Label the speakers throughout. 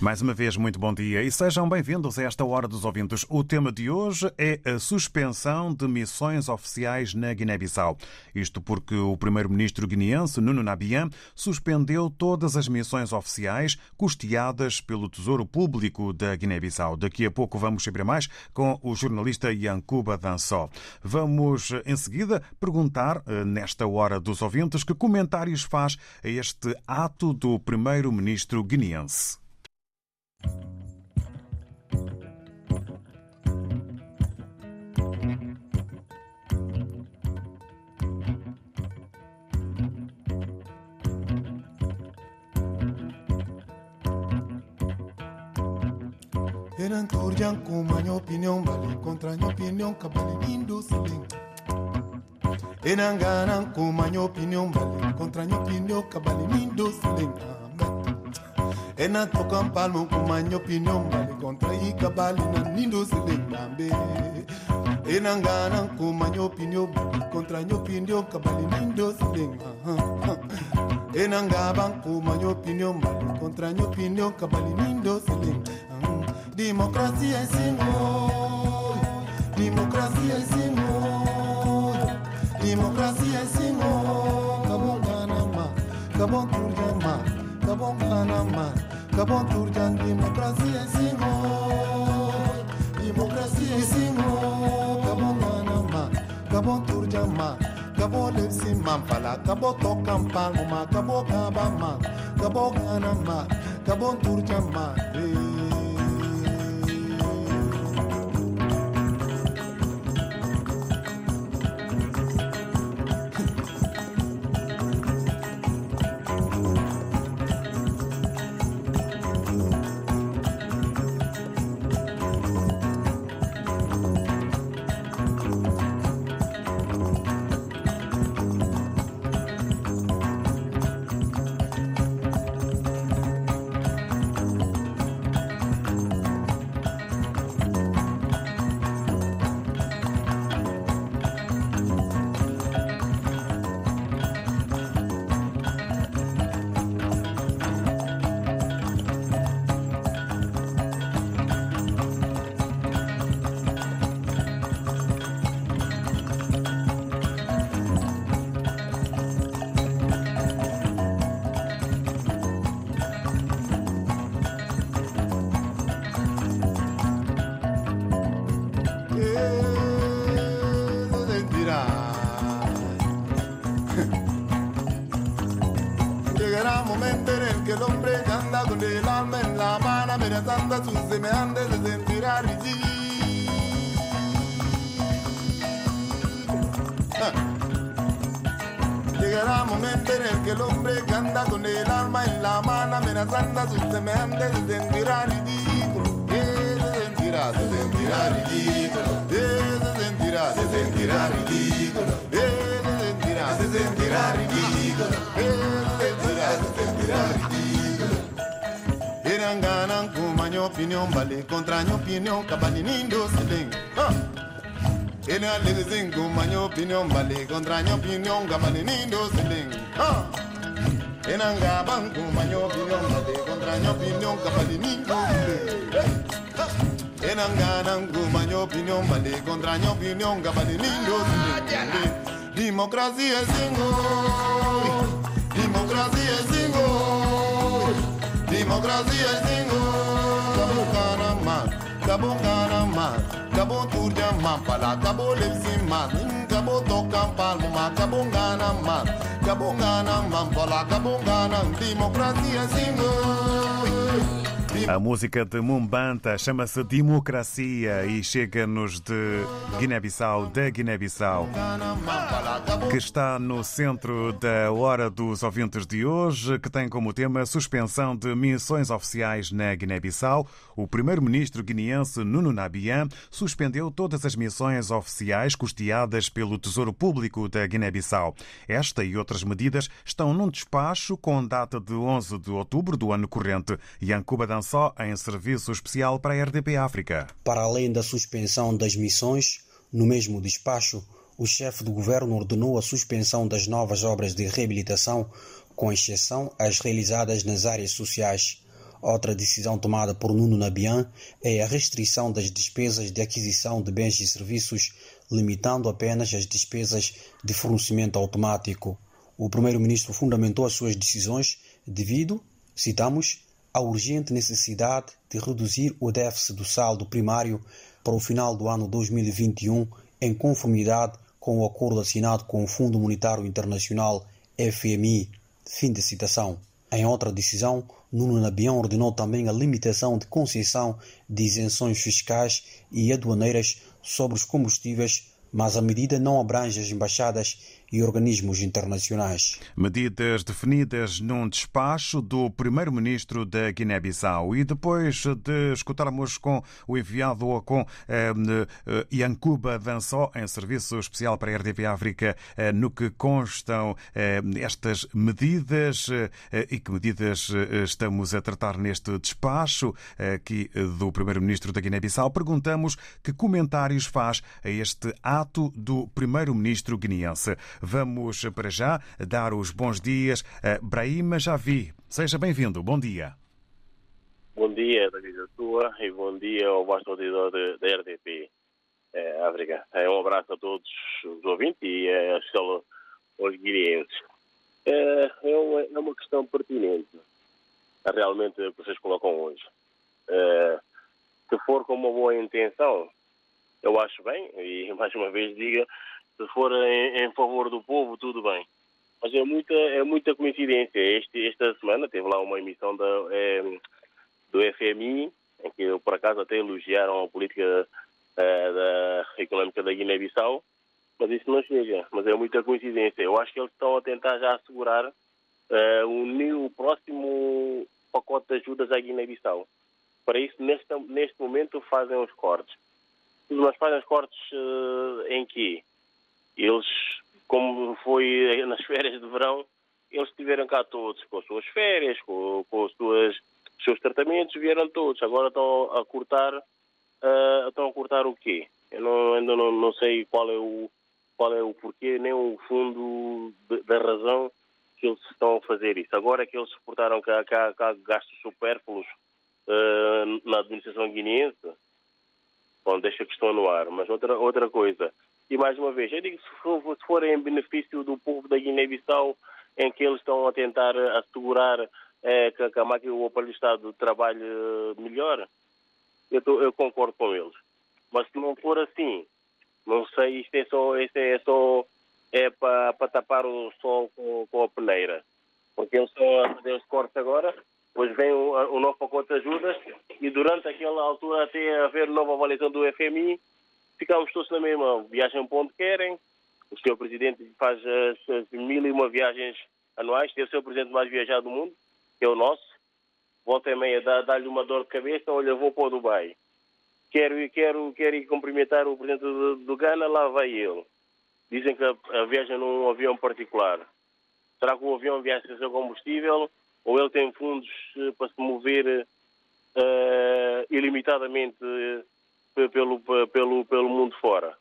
Speaker 1: Mais uma vez, muito bom dia e sejam bem-vindos a esta Hora dos Ouvintes. O tema de hoje é a suspensão de missões oficiais na Guiné-Bissau. Isto porque o primeiro-ministro guineense, Nuno Nabian, suspendeu todas as missões oficiais custeadas pelo Tesouro Público da Guiné-Bissau. Daqui a pouco vamos saber mais com o jornalista Yankuba Dansó. Vamos, em seguida, perguntar, eh, nesta Hora dos Ouvintes, que comentários faz a este ato do primeiro-ministro guineense.
Speaker 2: Eran turjan kuma minha opinião vale contra minha opinião cabale lindo siling. Eran ganan kuma minha opinião vale contra minha opinião cabale lindo siling. Ena tokan palmo kuma minha opinião vale contra i cabale na lindo siling bambe. Enan ganan kuma minha opinião vale contra minha opinião cabale lindo siling. Enan gaban kuma minha opinião vale contra minha opinião cabale lindo siling. Democracia é Senhor, democracia é Senhor, democracia é Senhor. Cabon Ganama, Cabon Turjama, Cabon Ganama, Cabon Turjan, democracia é Senhor, democracia é Senhor. Cabon Ganama, Cabon Turjama, Cabon Lepsi Mampala, Cabon Tokam Palma, Cabon Gabama, Cabon Ganama, Cabon Turjama. Hey. Anda con el alma en la mano, amenazando a sus semejantes, se sentirá ridículo. Llegará un momento en el que el hombre que anda con el alma en la mano, amenazando a sus semejantes, se sentirá ridículo. Se sentirá, se sentirá ridículo. Se sentirá, se sentirá ridículo. Se sentirá, se sentirá ridículo. Eran ganan kuma minha opinião vale contra minha opinião cabali nindo siling. Ena lezing kuma minha opinião vale contra minha opinião cabali nindo siling. Ena gaban kuma minha opinião vale contra minha opinião cabali nindo siling. Ena ganan kuma minha opinião vale contra minha opinião cabali nindo siling. Democracia é senhor, Democracia Senhor. Cabo Canama, Cabo Canama, Cabo Turjama, Pala, Cabo Lepsima, Cabo Tocam Palma, Cabo Ganama, Cabo Ganama, Pala, Cabo Democracia Senhor.
Speaker 1: A música de Mumbanta chama-se Democracia e chega-nos de Guiné-Bissau, da Guiné-Bissau, que está no centro da Hora dos Ouvintes de hoje, que tem como tema suspensão de missões oficiais na Guiné-Bissau. O primeiro-ministro guineense Nuno Nabian suspendeu todas as missões oficiais custeadas pelo Tesouro Público da Guiné-Bissau. Esta e outras medidas estão num despacho com data de 11 de outubro do ano corrente. Yankuba Dançó em serviço especial para a RDP África.
Speaker 3: Para além da suspensão das missões, no mesmo despacho, o chefe do governo ordenou a suspensão das novas obras de reabilitação, com exceção às realizadas nas áreas sociais. Outra decisão tomada por Nuno Nabian é a restrição das despesas de aquisição de bens e serviços, limitando apenas as despesas de fornecimento automático. O primeiro-ministro fundamentou as suas decisões devido, citamos, a urgente necessidade de reduzir o déficit do saldo primário para o final do ano 2021 em conformidade com o acordo assinado com o Fundo Monetário Internacional FMI. Fim de citação. Em outra decisão, Nuno Nabião ordenou também a limitação de concessão de isenções fiscais e aduaneiras sobre os combustíveis, mas a medida não abrange as embaixadas e organismos internacionais.
Speaker 1: Medidas definidas num despacho do primeiro-ministro da Guiné-Bissau. E depois de escutarmos com o enviado com eh, eh, Yankuba Dançó, em serviço especial para a RDP África, eh, no que constam eh, estas medidas eh, e que medidas eh, estamos a tratar neste despacho aqui do primeiro-ministro da Guiné-Bissau, perguntamos que comentários faz a este ato do primeiro-ministro guineense. Vamos para já dar os bons dias a Brahima Javi. Seja bem-vindo. Bom dia.
Speaker 4: Bom dia, David Tua, e bom dia ao vosso auditor da RDP é, África. É, um abraço a todos os ouvintes e é, aos guineenses. É, é, uma, é uma questão pertinente, realmente, que vocês colocam hoje. É, se for com uma boa intenção, eu acho bem, e mais uma vez diga, se for em, em, favor do povo, tudo bem. Mas é muita, é muita coincidência. Este, esta semana teve lá uma emissão da, é, do FMI, em que por acaso até elogiaram a política é, da, da Guiné-Bissau, mas isso não chega. Mas é muita coincidência. Eu acho que eles estão a tentar já assegurar é, o, o próximo pacote de ajudas à Guiné-Bissau. Para isso, neste, neste momento, fazem os cortes. Mas fazem os cortes uh, em quê? Eles, como foi nas férias de verão, eles estiveram cá todos, com as suas férias, com, com os suas, seus tratamentos, vieram todos. Agora estão a cortar, uh, estão a cortar o quê? Eu não, ainda não, não sei qual é o qual é o porquê, nem o fundo da razão que eles estão a fazer isso. Agora é que eles suportaram cá, cá gastos supérfluos uh, na administração guineense, bom, deixa a questão no ar. Mas outra, outra coisa, e mais uma vez, eu digo se for, se for em benefício do povo da Guiné-Bissau, em que eles estão a tentar assegurar é, que, a máquina o aparelho do Estado trabalhe melhor, eu, tô, eu, concordo com eles. Mas se não for assim, não sei, isto é só, isto é só é para, para tapar o sol com, com, a peneira. Porque eles estão a fazer os cortes agora, depois vem o, o novo pacote de ajudas e durante aquela altura até haver nova avaliação do FMI, ficámos todos na mesma. Viajam para onde querem. O senhor Presidente faz as, mil e uma viagens anuais. É o senhor Presidente mais viajado do mundo, que é o nosso. Volta e meia, dá-lhe uma dor de cabeça. Olha, vou para o Dubai. Quero, quero, quero ir cumprimentar o Presidente do, do Ghana, lá vai ele. Dizem que a, a viagem num avião particular. Será que o avião viaja sem combustível? Ou ele tem fundos uh, para se mover uh, ilimitadamente pelo, pelo, pelo mundo fora.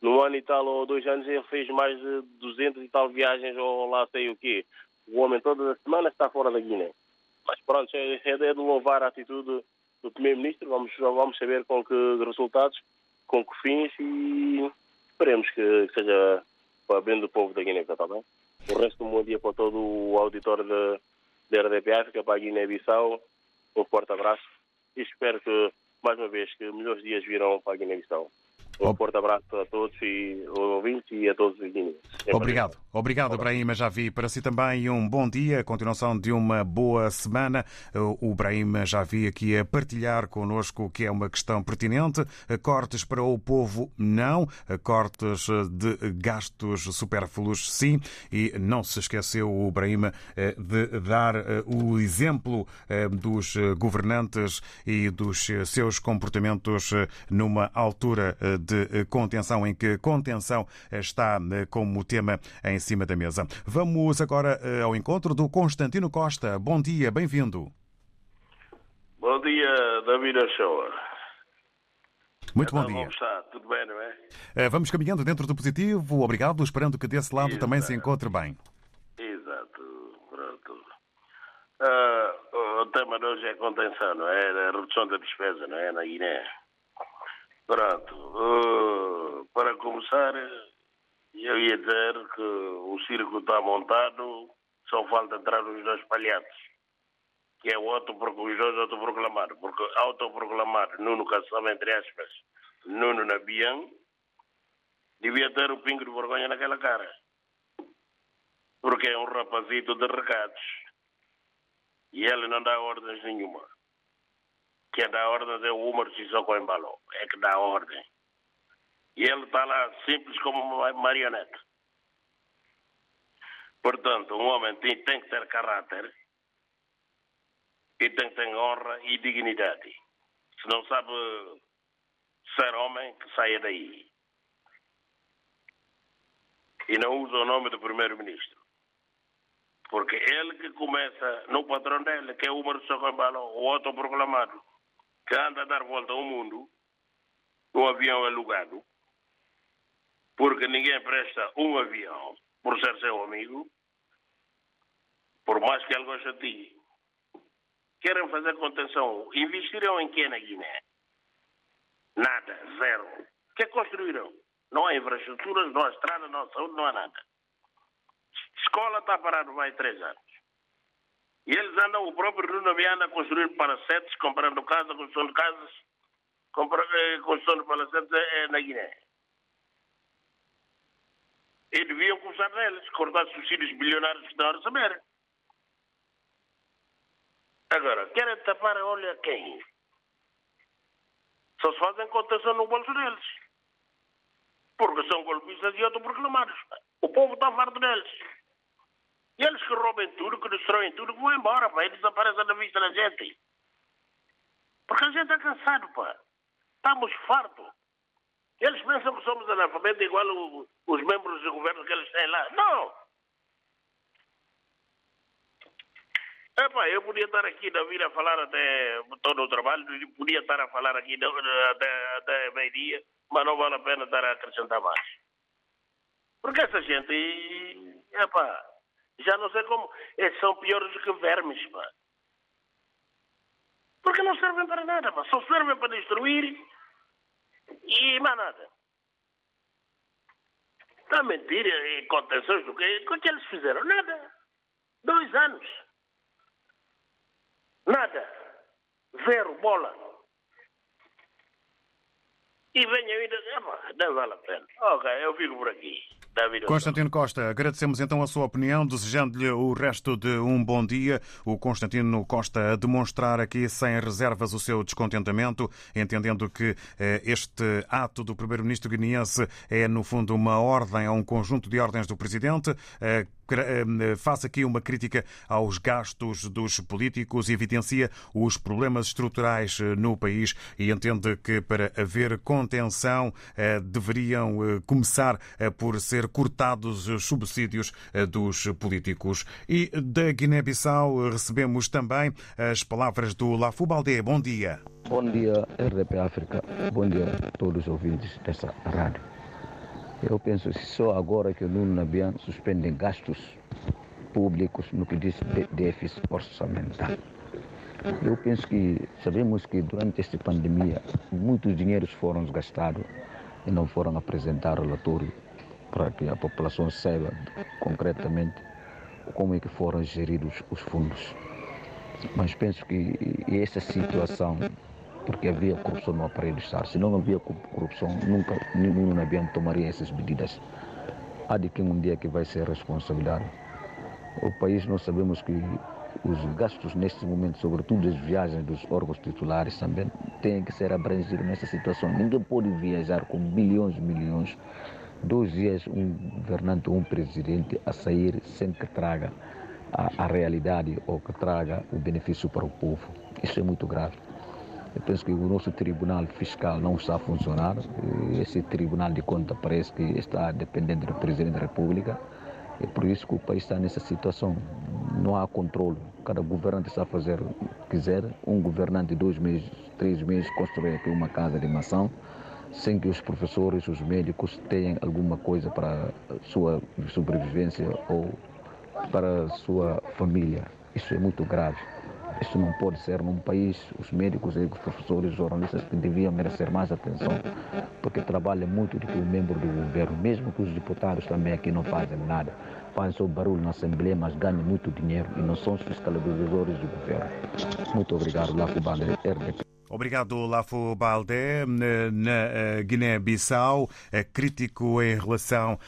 Speaker 4: No ano e tal, ou dois anos, ele fez mais de 200 e tal viagens, ou lá sei o quê. O homem toda a semana está fora da Guiné. Mas pronto, é, é de louvar a atitude do Primeiro-Ministro. Vamos, vamos saber com que resultados, com que fins e esperemos que seja para bem do povo da Guiné, está bem? O resto do bom dia para todo o auditório da RDP África, para a Guiné-Bissau. Um forte abraço e espero que mais uma vez, que melhores dias virão para a Guiné-Bissau. Um forte abraço a todos e os ouvintes e a todos os guineenses.
Speaker 1: Obrigado. Obrigado, Brahim Javi. Para si também um bom dia, continuação de uma boa semana. O Brahim Javi aqui a partilhar connosco que é uma questão pertinente. Cortes para o povo, não. Cortes de gastos supérfluos, sim. E não se esqueceu o Brahim de dar o exemplo dos governantes e dos seus comportamentos numa altura de contenção, em que contenção está como tema em cima da mesa. Vamos agora ao encontro do Constantino Costa. Bom dia, bem-vindo.
Speaker 5: Bom dia, David Ochoa.
Speaker 1: Muito bom
Speaker 5: então,
Speaker 1: dia.
Speaker 5: Como está? Tudo bem, não é?
Speaker 1: Vamos caminhando dentro do positivo. Obrigado, esperando que desse lado
Speaker 5: Exato.
Speaker 1: também se encontre bem.
Speaker 5: Exato, pronto. Ah, o tema de hoje é contenção, não é? A redução da despesa, não é? Na Guiné. Pronto. Ah, para começar, eu ia dizer que o circo está montado, só falta entrar os dois palhaços, que é o auto, os dois autoproclamados. Porque autoproclamar Nuno Caçamba, entre aspas, Nuno Nabian, devia ter o pingo de vergonha naquela cara. Porque é um rapazito de recados. E ele não dá ordens nenhuma. Quem dá ordens é o Umar Sissoko Embalo. É que dá ordem. E ele está lá simples como uma marionete. Portanto, um homem tem, tem que ter caráter e tem que ter honra e dignidade. Se não sabe ser homem, que saia daí. E não usa o nome do primeiro-ministro. Porque ele que começa no patrão dele, que é o Umar Socambalo, o autoproclamado, que anda a dar volta ao mundo, no avião alugado, porque ninguém presta um avião por ser seu amigo, por mais que ele goste de ti. Querem fazer contenção. Investiram em que na Guiné? Nada, zero. O que construíram? Não há infraestruturas, não há estrada, não há saúde, não há nada. Escola está parada mais três anos. E eles andam, o próprio Nuno anda a construir palacetes, comprando casas, construção de casas, eh, construção de palacetes eh, na Guiné. E deviam começar neles, cortar subsídios bilionários que estão a receber. Agora, querem tapar a olho a quem? Só se fazem contenção no bolso deles. Porque são golpistas e autoproclamados. O povo está farto deles. Roubem tudo, que destroem tudo, que vão embora, pá. E desaparecem da vista da gente. Porque a gente está cansado, pá. Estamos fartos. Eles pensam que somos analfabetos igual o, os membros do governo que eles têm lá. Não! Epá, eu podia estar aqui da vir a falar até todo o trabalho, podia estar a falar aqui até, até meio-dia, mas não vale a pena estar a acrescentar mais. Porque essa gente, epá, já não sei como, eles são piores do que vermes, pá. Porque não servem para nada, pá. Só servem para destruir e mais nada. Está a mentir e contenções do quê? O que eles fizeram? Nada. Dois anos. Nada. Zero bola. E venha ainda. Epá, não vale a pena. Ok, eu fico por aqui.
Speaker 1: Constantino Costa, agradecemos então a sua opinião, desejando-lhe o resto de um bom dia. O Constantino Costa a demonstrar aqui sem reservas o seu descontentamento, entendendo que eh, este ato do primeiro-ministro guineense é, no fundo, uma ordem a um conjunto de ordens do presidente. Eh, faz aqui uma crítica aos gastos dos políticos, evidencia os problemas estruturais no país e entende que para haver contenção deveriam começar por ser cortados os subsídios dos políticos. E da Guiné-Bissau recebemos também as palavras do Lafu Baldé. Bom dia.
Speaker 6: Bom dia, RDP África. Bom dia a todos os ouvintes dessa rádio. Eu penso que só agora que o Nuno Nabian suspende gastos públicos no que diz déficit orçamental. Eu penso que sabemos que durante esta pandemia muitos dinheiros foram gastados e não foram apresentar relatório para que a população saiba concretamente como é que foram geridos os fundos. Mas penso que essa situação porque havia corrupção no aparelho do Estado. Se não havia corrupção, nunca nenhum tomaria essas medidas. Há de quem um dia que vai ser responsabilizado. O país, nós sabemos que os gastos neste momento, sobretudo as viagens dos órgãos titulares, também têm que ser abrangidos nessa situação. Ninguém pode viajar com milhões e milhões, dois dias um governante ou um presidente a sair sem que traga a, a realidade ou que traga o benefício para o povo. Isso é muito grave. Eu penso que o nosso tribunal fiscal não está a funcionar. Esse tribunal de conta parece que está dependente do presidente da República. É por isso que o país está nessa situação. Não há controle. Cada governante está a fazer o que quiser. Um governante dois meses, três meses, constrói aqui uma casa de maçã, sem que os professores, os médicos tenham alguma coisa para sua sobrevivência ou para sua família. Isso é muito grave. Isso não pode ser num país, os médicos, os professores, os jornalistas que deviam merecer mais atenção, porque trabalham muito do que o membro do governo, mesmo que os deputados também aqui não fazem nada. Fazem só barulho na Assembleia, mas ganham muito dinheiro e não são os fiscalizadores do governo. Muito obrigado, Laco Banda, RDP.
Speaker 1: Obrigado, Lafo Baldé. Na Guiné-Bissau, crítico em relação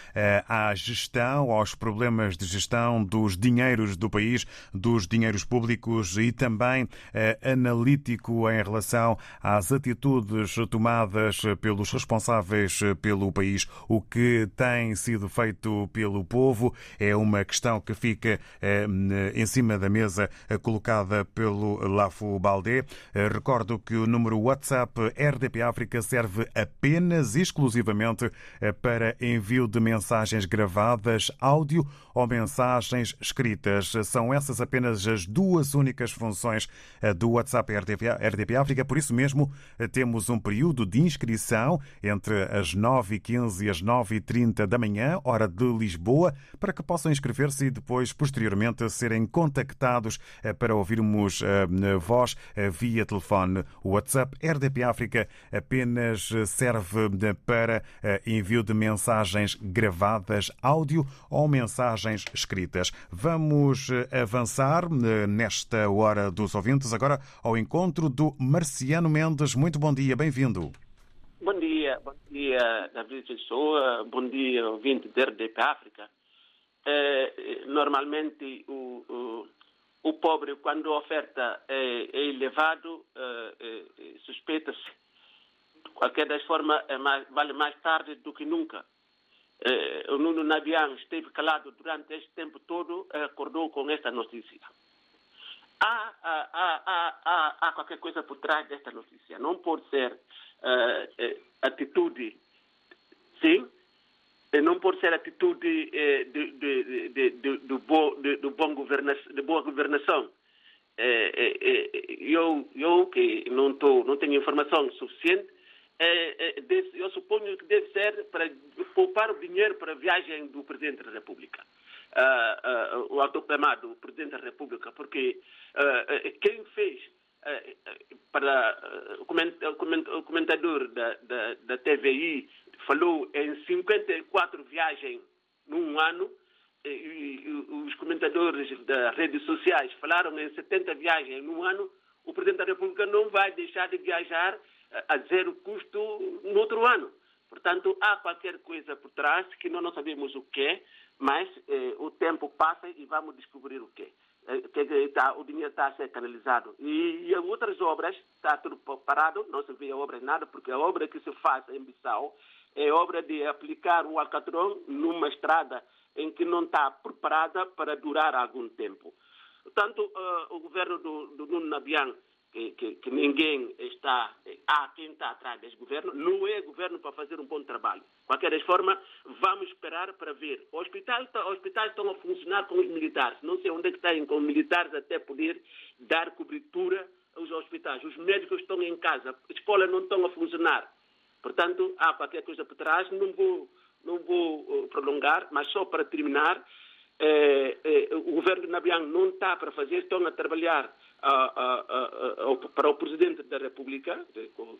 Speaker 1: à gestão, aos problemas de gestão dos dinheiros do país, dos dinheiros públicos e também analítico em relação às atitudes tomadas pelos responsáveis pelo país. O que tem sido feito pelo povo é uma questão que fica em cima da mesa colocada pelo Lafo Baldé. Recordo que o número WhatsApp RDP África serve apenas e exclusivamente para envio de mensagens gravadas, áudio ou mensagens escritas. São essas apenas as duas únicas funções do WhatsApp RDP, RDP África. Por isso mesmo, temos um período de inscrição entre as 9h15 e as 9h30 da manhã, hora de Lisboa, para que possam inscrever-se e depois, posteriormente, serem contactados para ouvirmos a voz via telefone. O WhatsApp RDP África apenas serve para envio de mensagens gravadas, áudio ou mensagens escritas. Vamos avançar nesta hora dos ouvintes agora ao encontro do Marciano Mendes. Muito bom dia, bem-vindo.
Speaker 7: Bom dia, bom dia, David Pessoa, bom dia, ouvinte da RDP África. É, normalmente o, o o pobre, quando a oferta é, é elevado, é, é, suspeita-se. De qualquer das formas, mais, vale mais tarde do que nunca. o Nuno Nabian esteve calado durante este tempo todo acordou com esta notícia. Há, há, há, há, há qualquer coisa por trás desta notícia. Não pode ser atitude, sim, não pode ser atitude eh, de, de, de, de, de, bo, de, de, bom governa, de boa governação. Eh, eh, eu, eu que não, tô, não tenho informação suficiente, eu suponho que deve ser para poupar o dinheiro para a viagem do Presidente da República. Uh, uh, o autoclamado Presidente da República, porque uh, quem fez para o comentador da, da, da TVI falou em 54 viagens num ano, e, os comentadores das redes sociais falaram em 70 viagens num ano, o Presidente da República não vai deixar de viajar a zero custo no outro ano. Portanto, há qualquer coisa por trás que nós não sabemos o que é, mas eh, o tempo passa e vamos descobrir o que é. Está, o dinheiro está a ser canalizado. E, e outras obras, está tudo parado, não se vê a obra nada, porque a obra que se faz em Bissau é obra de aplicar o alcatrão numa estrada em que não está preparada para durar algum tempo. Portanto, uh, o governo do, do Nuno Nabian, que, que, que, ninguém está, há quem está atrás desse governo, não é governo para fazer um bom trabalho. De qualquer forma, vamos esperar para ver. Os hospitais, os hospitais estão a funcionar com os militares. Não sei onde é que estão com os militares até poder dar cobertura aos hospitais. Os médicos estão em casa, as escolas não estão a funcionar. Portanto, há qualquer coisa por trás. Não vou, não vou prolongar, mas só para terminar, eh, eh, o governo de Nabian não está para fazer, estão a trabalhar para o Presidente da República,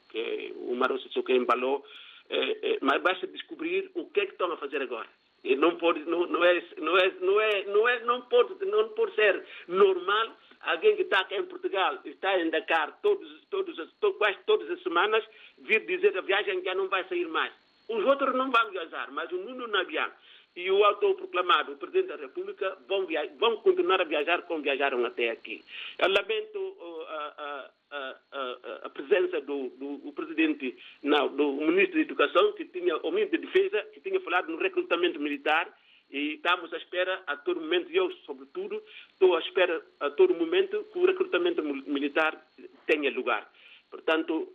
Speaker 7: que é o Maro Sissoko embalou, eh, mas basta descobrir o que é que estão a fazer agora. E não pode, não, não é, não é, não é, não é, não pode, não pode ser normal alguém que está aqui em Portugal, está em Dakar todos, todos, quase todas as semanas, vir dizer a viagem já não vai sair mais. Os outros não vão viajar, mas o Nuno Nabian e o autoproclamado Presidente da República vão, vão, continuar a viajar como viajaram até aqui. Eu lamento uh, a, a, a, a, presença do, do Presidente, não, do Ministro da Educação, que tinha, o Ministro da Defesa, que tinha falado no recrutamento militar, e estamos à espera a todo momento, e eu, sobretudo, estou à espera a todo momento que o recrutamento militar tenha lugar. Portanto,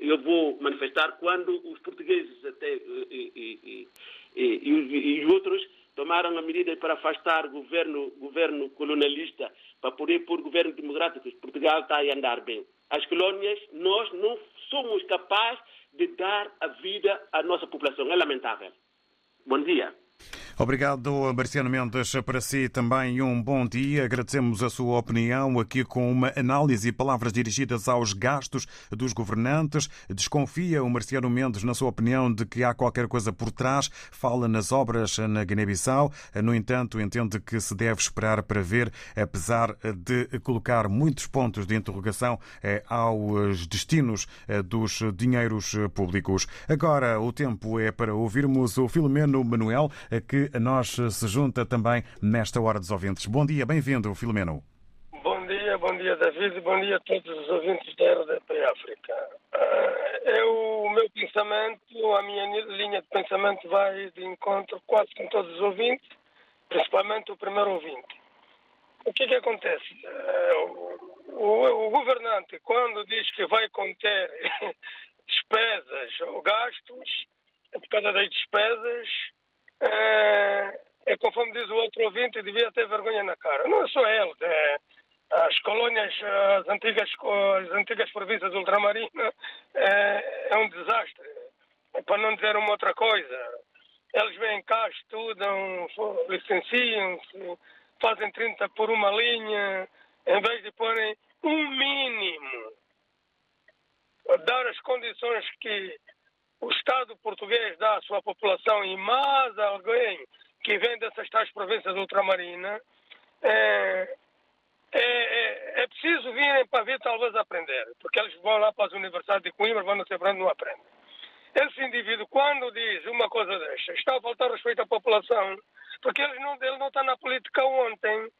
Speaker 7: eu vou manifestar quando os portugueses até, e, e, e, outros tomaram a medida para afastar governo, governo colonialista para poder pôr governo democrático. Portugal está a andar bem. As colônias, nós não somos capazes de dar a vida à nossa população. É lamentável. Bom dia.
Speaker 1: Obrigado, Marciano Mendes. Para si também um bom dia. Agradecemos a sua opinião aqui com uma análise e palavras dirigidas aos gastos dos governantes. Desconfia o Marciano Mendes, na sua opinião, de que há qualquer coisa por trás. Fala nas obras na Guiné-Bissau. No entanto, entende que se deve esperar para ver, apesar de colocar muitos pontos de interrogação eh, aos destinos eh, dos dinheiros públicos. Agora, o tempo é para ouvirmos o Filomeno Manuel, eh, a nós se junta também nesta Hora dos Ouvintes. Bom dia, bem-vindo, Filomeno.
Speaker 8: Bom dia, bom dia, David, e bom dia a todos os ouvintes da RDP África. É o meu pensamento, a minha linha de pensamento vai de encontro quase com todos os ouvintes, principalmente o primeiro ouvinte. O que, que acontece? O, o, o governante, quando diz que vai conter despesas ou gastos, é por causa das despesas, é, é conforme diz o outro ouvinte, devia ter vergonha na cara. Não é só ele, é, as colônias, as antigas, as antigas províncias ultramarinas, é, é um desastre. É para não dizer uma outra coisa. Eles vêm cá, estudam, licenciam-se, fazem 30 por uma linha, em vez de porem um mínimo, dar as condições que o Estado português dá à sua população e mais alguém que vem dessas tais províncias ultramarinas, é, é, é, é, preciso virem para vir talvez aprender, porque eles vão lá para as universidades de Coimbra, vão não ser não aprendem. Esse indivíduo, quando diz uma coisa desta, está a faltar respeito à população, porque ele não, ele não está na política ontem,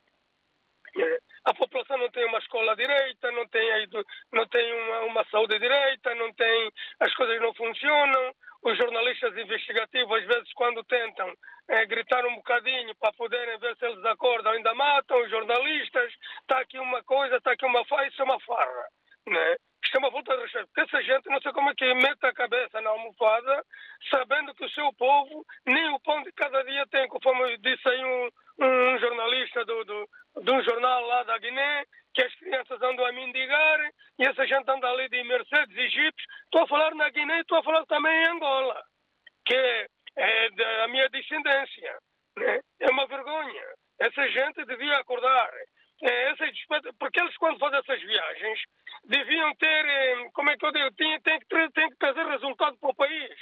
Speaker 8: a população não tem uma escola direita, não tem, não tem uma, uma saúde direita, não tem, as coisas não funcionam. Os jornalistas investigativos, às vezes, quando tentam é, gritar um bocadinho para poderem ver se eles acordam, ainda matam os jornalistas. Está aqui uma coisa, está aqui uma farra, isso é uma farra. Né? Isto é uma volta de respeito. Porque essa gente, não sei como é que mete a cabeça na almofada, sabendo que o seu povo nem o pão de cada dia tem, conforme disse aí um, um jornalista do, do, de um jornal lá da Guiné, que as crianças andam a mendigar e essa gente anda ali de Mercedes e Jeeps. Estou a falar na Guiné e estou a falar também em Angola, que é, da minha descendência. Né? É uma vergonha. Essa gente devia acordar. É, porque eles, quando fazem essas viagens, deviam ter, eh, como é que eu digo, tem, tem, que, tem que trazer resultado para o país.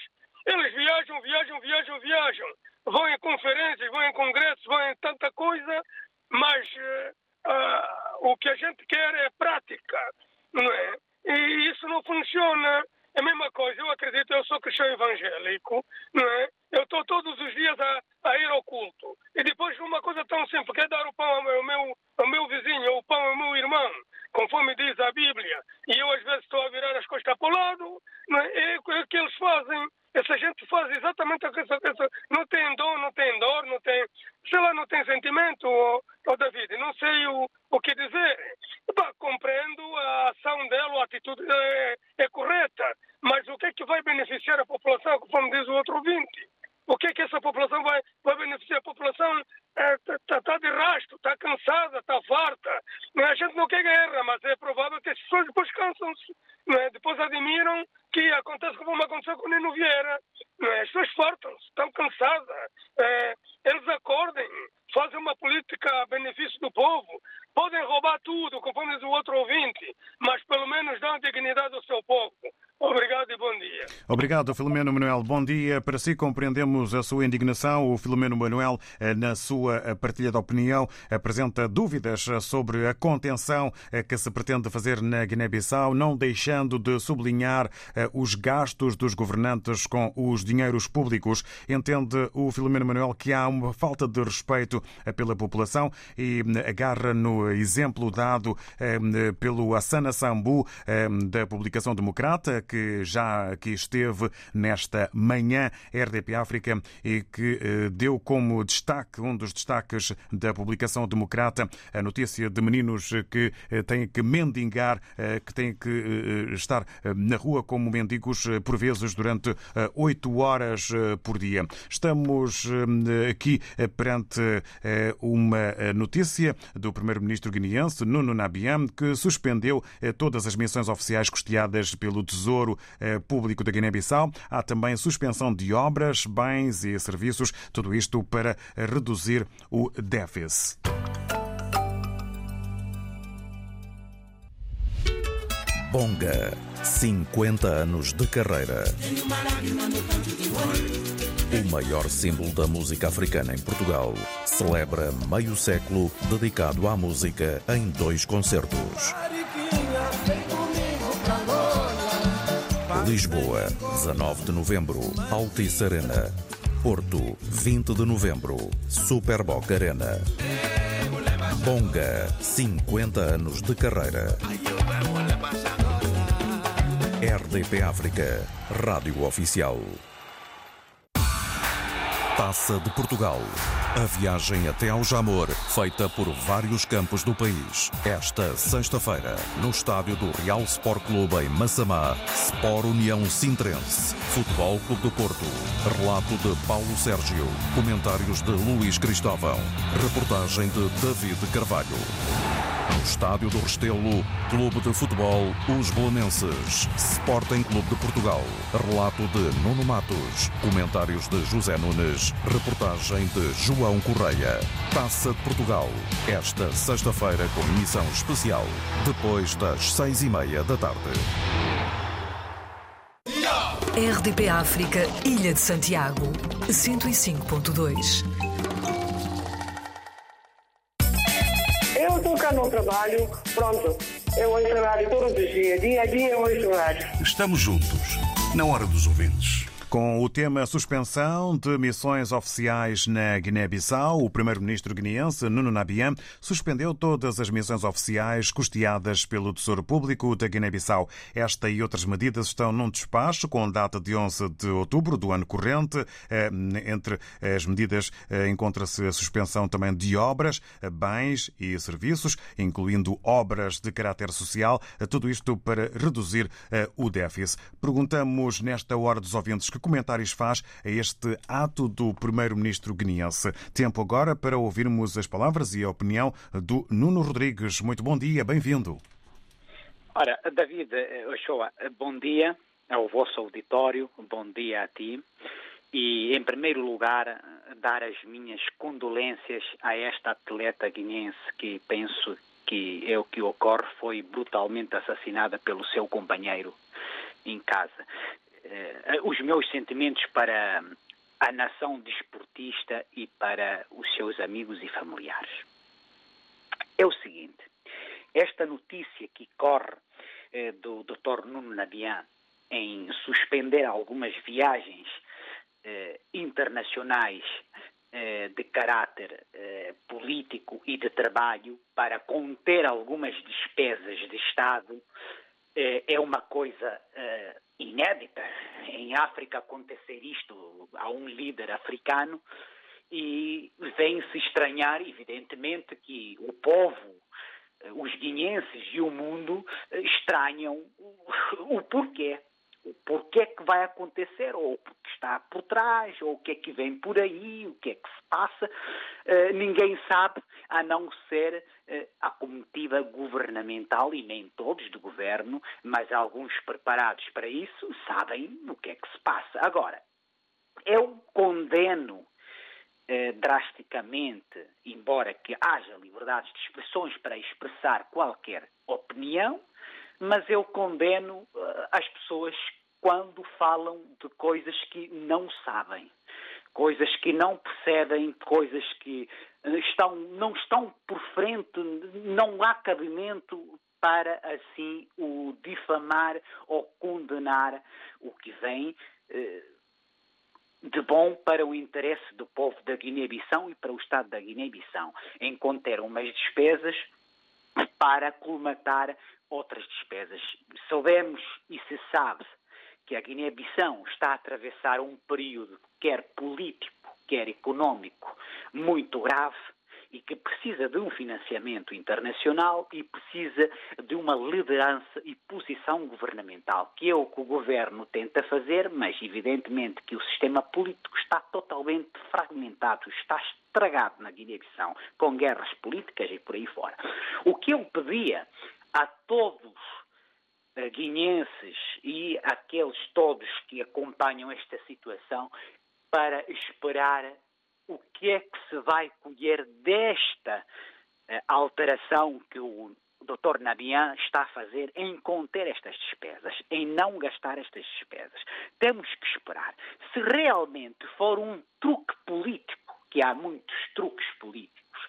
Speaker 8: Eles viajam, viajam, viajam, viajam. Vão em conferências, vão em congressos, vão em tanta coisa, mas uh, o que a gente quer é prática, não é? E isso não funciona. É a mesma coisa, eu acredito, eu sou cristão evangélico, não é? Eu estou todos os dias a, a, ir ao culto. E depois uma coisa tão simples, que é dar o pão ao meu, ao meu vizinho, ou o pão ao meu irmão, conforme diz a Bíblia. E eu às vezes estou a virar as costas para o lado, não é? é o que eles fazem. Essa gente faz exatamente a coisa. Não tem dor, não tem dor, não tem. Sei lá, não tem sentimento, oh, oh David. Não sei o, o que dizer. Bah, compreendo a ação dela, a atitude é, é correta. Mas o que é que vai beneficiar a população, conforme diz o outro ouvinte? O que é que essa população vai, vai beneficiar? A população está é, tá, tá de rastro, está cansada, está farta. A gente não quer guerra, mas é provável que as pessoas depois cansam-se. É? Depois admiram que acontece como aconteceu com o Nino Vieira. É? As pessoas fartam-se, estão cansadas. É, eles acordem, fazem uma política a benefício do povo. Podem roubar tudo, conforme o outro ouvinte, mas pelo menos dão dignidade ao seu povo. Obrigado e bom dia.
Speaker 1: Obrigado, Filomeno Manuel. Bom dia. Para si, compreendemos a sua indignação. O Filomeno Manuel, eh, na sua eh, partilha de opinião, apresenta dúvidas eh, sobre a contenção que se pretende fazer na Guiné-Bissau, não deixando de sublinhar os gastos dos governantes com os dinheiros públicos. Entende o Filomeno Manuel que há uma falta de respeito pela população e agarra no exemplo dado pelo Assana Sambu da publicação democrata, que já aqui esteve nesta manhã RDP África e que eh, deu como destaque, um dos destaques da publicação democrata, a notícia de meninos que eh, têm que mendigar, eh, que têm que estar na rua como mendigos por vezes durante oito horas por dia. Estamos aqui perante uma notícia do primeiro-ministro guineense, Nuno Nabiam, que suspendeu todas as missões oficiais custeadas pelo Tesouro eh, Público da Guiné-Bissau. Há também suspensão de obras, bens e serviços, tudo isto para reduzir o déficit.
Speaker 9: Bonga, 50 anos de carreira. O maior símbolo da música africana em Portugal celebra meio século dedicado à música em dois concertos. Lisboa, 19 de novembro, Altice Arena. Porto, 20 de novembro, Superboc Arena. Bonga, 50 anos de carreira. RDP África, Rádio Oficial. Taça de Portugal. A viagem até ao Jamor, feita por vários campos do país. Esta sexta-feira, no estádio do Real Sport Clube em Massamá, Sport União Sintrense, Futebol Clube do Porto. Relato de Paulo Sérgio. Comentários de Luís Cristóvão. Reportagem de David Carvalho. No Estádio do Restelo, Clube de Futebol Os Belenenses, Sporting Clube de Portugal. Relato de Nuno Matos. Comentários de José Nunes. Reportagem de João Correia. Taça de Portugal. Esta sexta-feira com emissão especial. Depois das seis e meia da tarde.
Speaker 10: RDP África, Ilha de Santiago, 105.2.
Speaker 11: trabalho, pronto. Eu ouço rádio todos os dias, dia a dia eu ouço rádio.
Speaker 12: Estamos juntos, na hora dos ouvintes.
Speaker 1: Com o tema suspensão de missões oficiais na Guiné-Bissau, o primeiro-ministro guineense Nuno Nabian suspendeu todas as missões oficiais custeadas pelo Tesouro Público da Guiné-Bissau. Esta e outras medidas estão num despacho com data de 11 de outubro do ano corrente. Eh, entre as medidas eh, encontra-se a suspensão também de obras, bens e serviços, incluindo obras de caráter social, tudo isto para reduzir eh, o déficit. Perguntamos nesta hora dos ouvintes que que comentários faz a este ato do primeiro-ministro guineense? Tempo agora para ouvirmos as palavras e a opinião do Nuno Rodrigues. Muito bom dia, bem-vindo.
Speaker 13: Ora, David Ochoa, bom dia ao vosso auditório, bom dia a ti. E, em primeiro lugar, dar as minhas condolências a esta atleta guinense que penso que é o que ocorre, foi brutalmente assassinada pelo seu companheiro em casa. Eh, os meus sentimentos para a nação desportista e para os seus amigos e familiares. É o seguinte, esta notícia que corre eh, do Dr. Nuno Nabian em suspender algumas viagens eh, internacionais eh, de caráter eh, político e de trabalho para conter algumas despesas de Estado eh, é uma coisa inédita em África acontecer isto a um líder africano e vem-se estranhar, evidentemente, que o povo, eh, os guineenses e o mundo eh, estranham o, porquê. O porquê que vai acontecer, ou o que está por trás, ou o que é que vem por aí, o que é que se passa. Uh, ninguém sabe, a não ser uh, a comitiva governamental, e nem todos do governo, mas alguns preparados para isso, sabem o que é que se passa. Agora, eu condeno eh, drasticamente, embora que haja liberdades de expressões para expressar qualquer opinião, mas eu condeno uh, as pessoas quando falam de coisas que não sabem, coisas que não percebem, coisas que estão, não estão por frente, não há cabimento para assim o difamar ou condenar o que vem eh, de bom para o interesse do povo da Guiné-Bissau e para o Estado da Guiné-Bissau, conter umas despesas para colmatar outras despesas. Soubemos e se sabe que a Guiné-Bissau está a atravessar um período, quer político, quer económico, muito grave e que precisa de um financiamento internacional e precisa de uma liderança e posição governamental, que é o que o governo tenta fazer, mas evidentemente que o sistema político está totalmente fragmentado, está estragado na Guiné-Bissau, com guerras políticas e por aí fora. O que eu pedia a todos eh, guineenses e aqueles todos que acompanham esta situação para esperar o que é que se vai colher desta uh, alteração que o Dr. Nabian está a fazer em conter estas despesas, em não gastar estas despesas. Temos que esperar. Se realmente for um truque político, que há muitos truques políticos,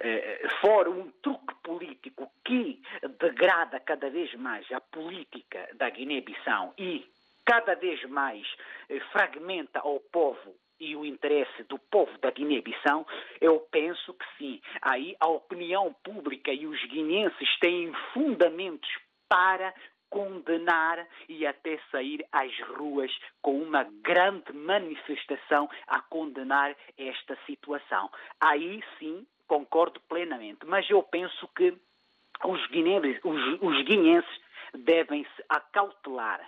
Speaker 13: uh, for um truque político que degrada cada vez mais a política da Guiné-Bissau e cada vez mais uh, fragmenta ao povo e o interesse do povo da Guiné-Bissau, eu penso que sim. Aí a opinião pública e os guineenses têm fundamentos para condenar e até sair às ruas com uma grande manifestação a condenar esta situação. Aí sim concordo plenamente, mas eu penso que os guineenses, os, os guineenses devem se acautelar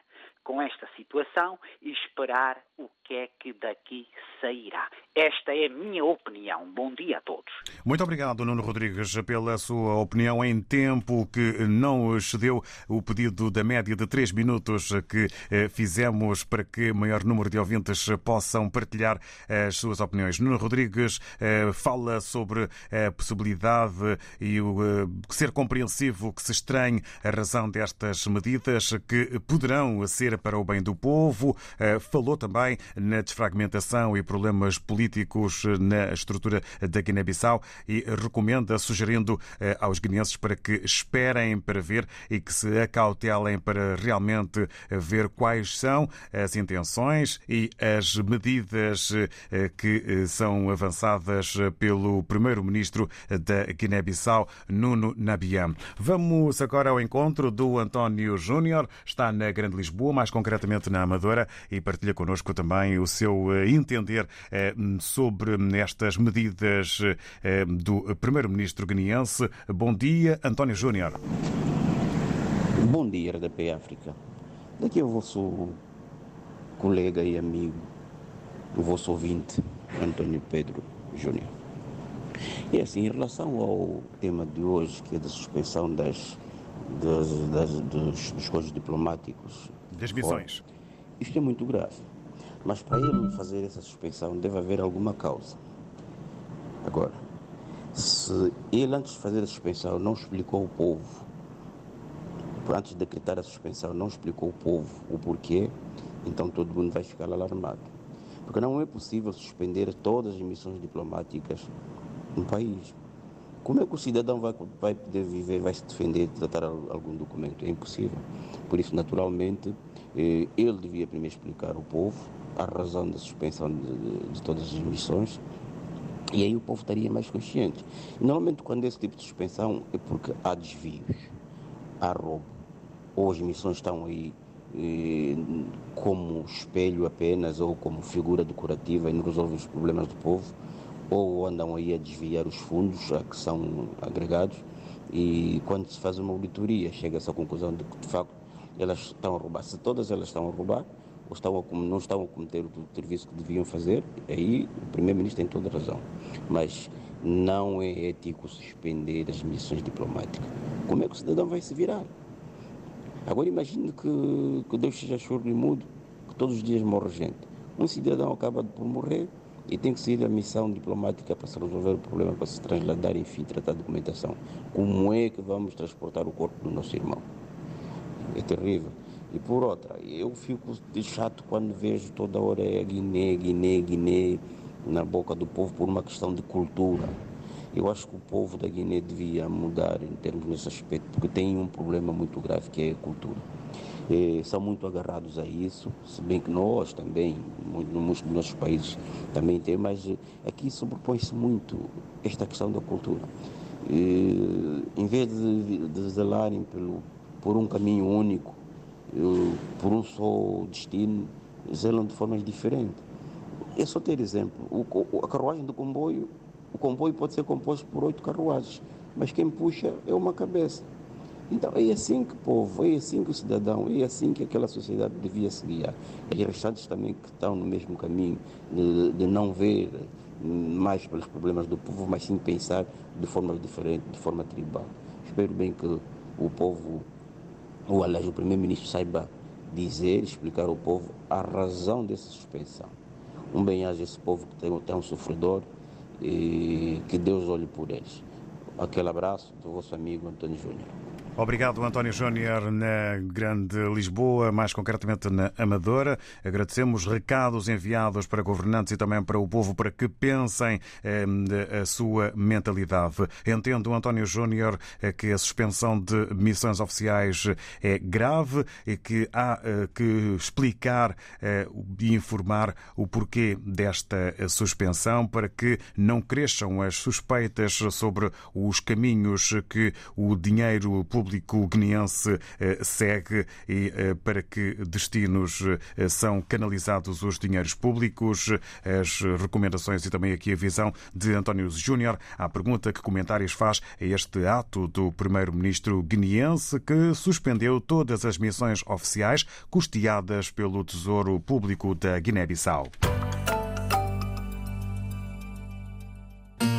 Speaker 13: com esta situação e esperar o que é que daqui sairá. Esta é a minha opinião. Bom dia a todos.
Speaker 1: Muito obrigado, Nuno Rodrigues, pela sua opinião em tempo que não excedeu o pedido da média de três minutos que eh, fizemos para que maior número de ouvintes possam partilhar as suas opiniões. Nuno Rodrigues eh, fala sobre a possibilidade e o eh, ser compreensivo que se estranhe a razão destas medidas que poderão ser para o bem do povo. Eh, falou também na desfragmentação e problemas políticos na estrutura da Guiné-Bissau e recomenda, sugerindo eh, aos guineenses para que esperem para ver e que se acautelem para realmente ver quais são as intenções e as medidas eh, que são avançadas pelo primeiro-ministro da Guiné-Bissau, Nuno Nabiam. Vamos agora ao encontro do António Júnior, está na Grande Lisboa, mais mais concretamente na Amadora, e partilha connosco também o seu eh, entender eh, sobre estas medidas eh, do Primeiro-Ministro guineense. Bom dia, António Júnior.
Speaker 14: Bom dia, RDP África. Daqui é o vosso colega e amigo, o vosso ouvinte, António Pedro Júnior. E assim, em relação ao tema de hoje, que é da suspensão das, das, das dos, dos diplomáticos
Speaker 1: das missões.
Speaker 14: isto é muito grave. Mas para ele fazer essa suspensão deve haver alguma causa. Agora, se ele antes de fazer a suspensão não explicou ao povo, antes de decretar a suspensão não explicou ao povo o porquê, então todo mundo vai ficar alarmado. Porque não é possível suspender todas as missões diplomáticas no país. Como é que o cidadão vai, vai poder viver, vai se defender, tratar algum documento? É impossível. Por isso, naturalmente, eh, ele devia primeiro explicar ao povo a razão da suspensão de, de, de todas as missões e aí o povo estaria mais consciente. E, normalmente, quando esse tipo de suspensão é porque há desvios, há roubo, ou as missões estão aí eh, como espelho apenas ou como figura decorativa e não resolvem os problemas do povo, ou andam aí a desviar os fundos a que são agregados e quando se faz uma auditoria chega-se à conclusão de que de facto elas estão a roubar. Se todas elas estão a roubar, ou estão a, não estão a cometer o serviço que deviam fazer, aí o Primeiro-Ministro tem toda a razão. Mas não é ético suspender as missões diplomáticas. Como é que o cidadão vai se virar? Agora imagine que, que Deus seja choro e mudo, que todos os dias morre gente. Um cidadão acaba por morrer e tem que sair a missão diplomática para se resolver o problema, para se trasladar, enfim, tratar a documentação. Como é que vamos transportar o corpo do nosso irmão? é terrível. E por outra, eu fico chato quando vejo toda hora é Guiné, Guiné, Guiné na boca do povo por uma questão de cultura. Eu acho que o povo da Guiné devia mudar em termos nesse aspecto, porque tem um problema muito grave que é a cultura. E são muito agarrados a isso, se bem que nós também, muitos dos nossos países também tem, mas aqui sobrepõe-se muito esta questão da cultura. E, em vez de, de zelarem pelo, por um caminho único, por um só destino, zelam de formas diferentes. É só ter exemplo. O, a carruagem do comboio, o comboio pode ser composto por oito carruagens, mas quem puxa é uma cabeça. Então é assim que o povo, é assim que o cidadão, é assim que aquela sociedade devia se guiar. E os restantes também que estão no mesmo caminho de, de não ver mais pelos problemas do povo, mas sim pensar de forma diferente, de forma tribal. Espero bem que o povo ou aliás o primeiro-ministro saiba dizer, explicar ao povo a razão dessa suspensão. Um bem-aja esse povo que tem, tem um sofredor e que Deus olhe por eles. Aquele abraço do vosso amigo Antônio Júnior.
Speaker 1: Obrigado, António Júnior, na Grande Lisboa, mais concretamente na Amadora. Agradecemos recados enviados para governantes e também para o povo para que pensem eh, a sua mentalidade. Entendo, António Júnior, eh, que a suspensão de missões oficiais é grave e que há eh, que explicar eh, e informar o porquê desta suspensão para que não cresçam as suspeitas sobre os caminhos que o dinheiro público público guineense eh, segue e eh, para que destinos eh, são canalizados os dinheiros públicos, as recomendações e também aqui a visão de António Júnior. A pergunta que comentários faz a este ato do primeiro-ministro guineense que suspendeu todas as missões oficiais custeadas pelo Tesouro Público da Guiné-Bissau.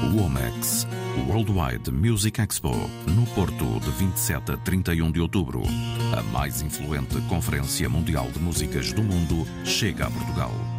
Speaker 9: Womex, Worldwide Music Expo, no Porto, de 27 a 31 de outubro. A mais influente conferência mundial de músicas do mundo chega a Portugal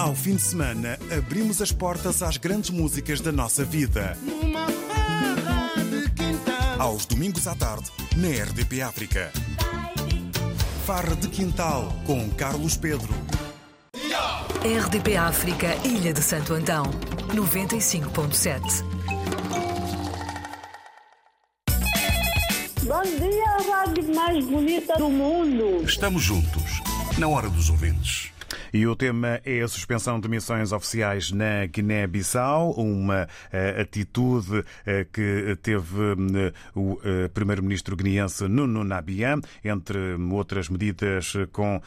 Speaker 15: Ao fim de semana, abrimos as portas às grandes músicas da nossa vida. Aos domingos à tarde, na RDP África. Farra de Quintal, com Carlos Pedro.
Speaker 10: RDP África, Ilha de Santo Antão, 95.7.
Speaker 16: Bom dia, a rádio mais bonita do mundo.
Speaker 12: Estamos juntos, na hora dos ouvintes.
Speaker 1: E o tema é a suspensão de missões oficiais na Guiné-Bissau, uma uh, atitude uh, que teve uh, o primeiro-ministro guineense Nuno Nabian, entre outras medidas com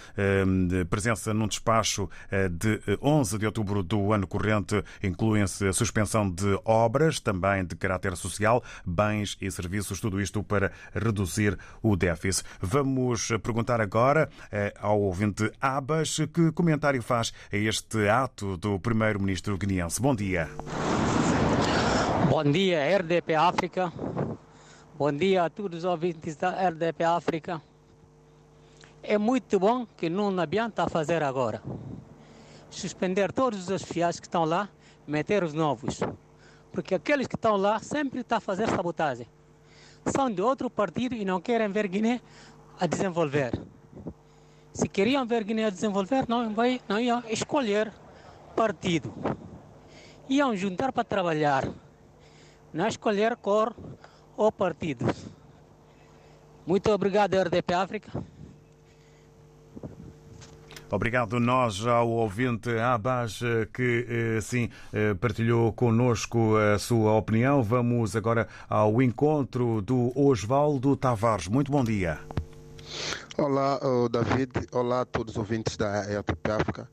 Speaker 1: presença num despacho de 11 de outubro do ano corrente, incluem-se a suspensão de obras, também de caráter social, bens e serviços, tudo isto para reduzir o déficit. Vamos perguntar agora ao ouvinte Abas que comentário faz a este ato do primeiro-ministro guineense. Bom dia.
Speaker 17: Bom dia, RDP África. Bom dia a todos os ouvintes da RDP África. É muito bom que não adianta fazer agora. Suspender todos os fiéis que estão lá, meter os novos. Porque aqueles que estão lá sempre estão a fazer sabotagem. São de outro partido e não querem ver Guiné a desenvolver. Se queriam ver Guiné desenvolver, não, vai, não iam escolher partido. Iam juntar para trabalhar, não escolher cor ou partidos. Muito obrigado, RDP África.
Speaker 1: Obrigado nós ao ouvinte Abbas que sim partilhou conosco a sua opinião. Vamos agora ao encontro do Osvaldo Tavares. Muito bom dia.
Speaker 18: Olá, David. Olá a todos os ouvintes da RTP África.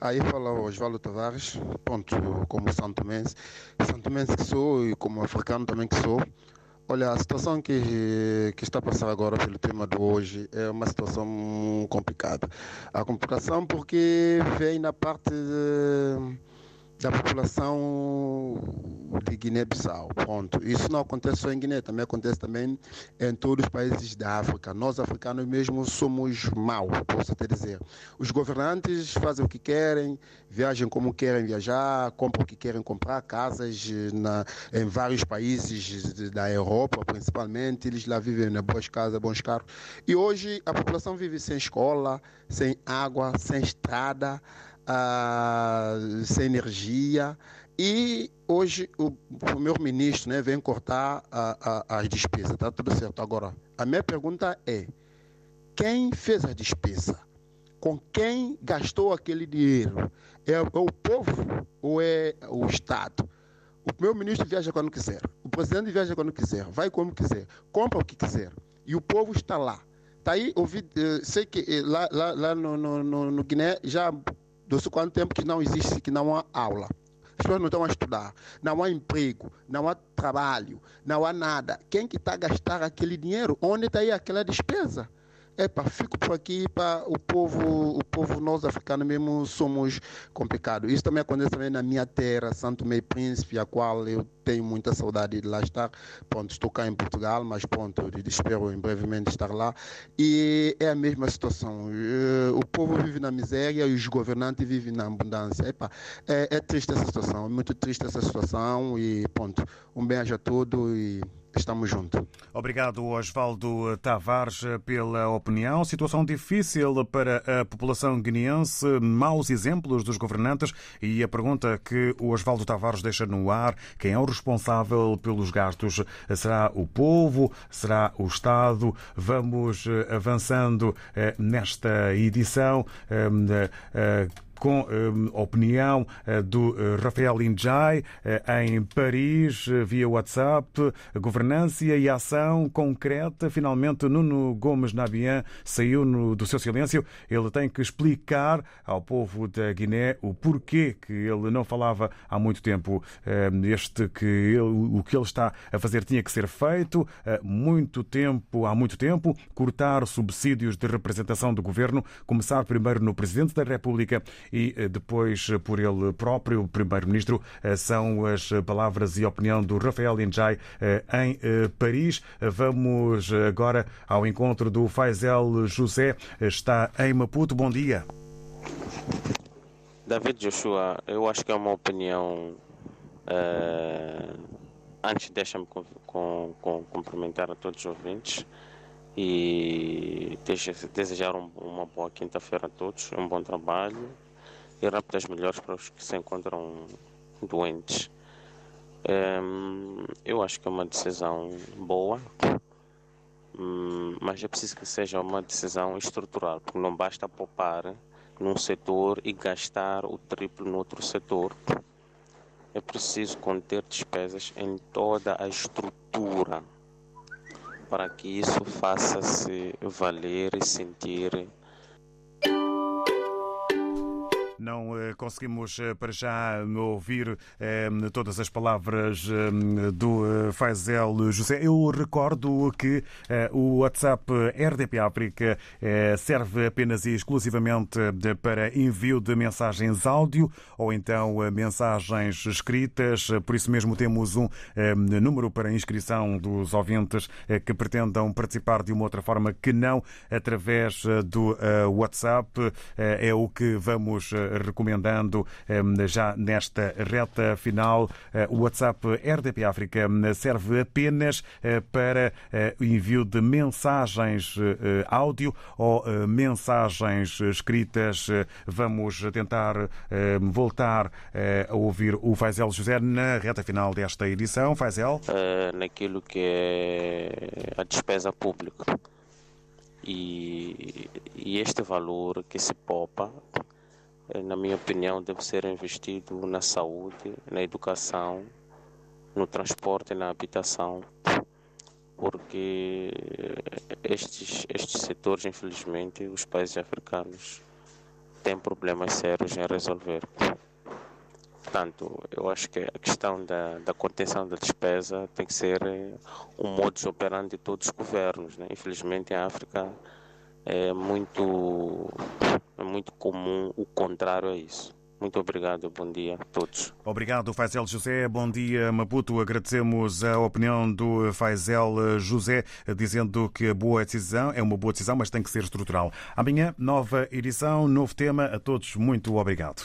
Speaker 18: Aí fala o Osvaldo Tavares, ponto, como santomense. Santomense que sou e como africano também que sou.
Speaker 2: Olha, a situação que, que está a passar agora pelo tema de hoje é uma situação complicada. A complicação porque vem na parte de da população de Guiné-Bissau. Pronto. Isso não acontece só em Guiné, também acontece também em todos os países da África. Nós africanos mesmo somos maus, posso até dizer. Os governantes fazem o que querem, viajam como querem viajar, compram o que querem comprar, casas na, em vários países da Europa, principalmente. Eles lá vivem em boas casas, bons carros. E hoje a população vive sem escola, sem água, sem estrada sem energia. E hoje o primeiro-ministro né, vem cortar a, a, as despesas, está tudo certo. Agora, a minha pergunta é: quem fez a despesa? Com quem gastou aquele dinheiro? É, é o povo ou é o Estado? O primeiro-ministro viaja quando quiser, o presidente viaja quando quiser, vai como quiser, compra o que quiser. E o povo está lá. Está aí, ouvi, eh, sei que eh, lá, lá, lá no, no, no Guiné já do quanto tempo que não existe, que não há aula. As pessoas não estão a estudar, não há emprego, não há trabalho, não há nada. Quem que está a gastar aquele dinheiro? Onde está aí aquela despesa? Epa, fico por aqui para o povo, o povo nós africanos mesmo somos complicados. Isso também acontece também na minha terra, Santo Meio Príncipe, a qual eu tenho muita saudade de lá estar. Pronto, estou cá em Portugal, mas pronto, espero em brevemente estar lá. E é a mesma situação. Eh, o povo vive na miséria e os governantes vivem na abundância. Epa, é, é triste essa situação, é muito triste essa situação e pronto. Um beijo a todos e Estamos juntos.
Speaker 1: Obrigado, Osvaldo Tavares, pela opinião. Situação difícil para a população guineense, maus exemplos dos governantes e a pergunta que o Osvaldo Tavares deixa no ar: quem é o responsável pelos gastos? Será o povo? Será o Estado? Vamos avançando eh, nesta edição eh, eh, com a opinião eh, do eh, Rafael Injai eh, em Paris, via WhatsApp, governança e ação concreta. Finalmente, Nuno Gomes Nabian saiu do seu silêncio. Ele tem que explicar ao povo da Guiné o porquê que ele não falava há muito tempo. Este que ele, o que ele está a fazer tinha que ser feito muito tempo, há muito tempo, cortar subsídios de representação do governo, começar primeiro no Presidente da República e eh, depois eh, por ele próprio, o Primeiro-Ministro. Eh, são as palavras e opinião do Rafael Injai em Paris. Vamos agora ao encontro do Faisel José. Está em Maputo. Bom dia.
Speaker 19: David Joshua, eu acho que é uma opinião. Uh, antes, deixa-me com, com, com, cumprimentar a todos os ouvintes e desejar um, uma boa quinta-feira a todos, um bom trabalho e rápidas melhores para os que se encontram doentes. Um, eu acho que é uma decisão boa, um, mas é preciso que seja uma decisão estrutural, porque não basta poupar num setor e gastar o triplo no outro setor. É preciso conter despesas em toda a estrutura para que isso faça-se valer e sentir
Speaker 1: não eh, conseguimos eh, para já ouvir eh, todas as palavras do Faisel José. Eu recordo que o WhatsApp RDP África serve apenas e exclusivamente para envio de mensagens áudio ou então mensagens escritas. Por isso mesmo temos um número para inscrição dos ouvintes que pretendam participar de uma outra forma que não através do WhatsApp. É o que vamos recomendando ehm, já nesta reta final. Eh, o WhatsApp RDP África ehm, serve apenas eh, para eh, o envio de mensagens áudio ou mensagens escritas. Vamos tentar voltar a ouvir o Faisel José na reta final desta edição. Faisel?
Speaker 19: naquilo que é a despesa pública. E, e, este valor que se poupa eh, na minha opinião, deve ser investido na saúde, na educação, no transporte na habitação, porque estes, estes setores, infelizmente, os países africanos têm problemas sérios em resolver. Portanto, eu acho que a questão da, da contenção da despesa tem que ser um modus operandi de todos os governos. Né? Infelizmente, em África é muito, é muito comum o contrário a isso. Muito obrigado, bom dia a todos.
Speaker 1: Obrigado, Faisel José. Bom dia, Maputo. Agradecemos a opinião do Faisel José, dizendo que a boa decisão é uma boa decisão, mas tem que ser estrutural. Amanhã, nova edição, novo tema. A todos, muito obrigado.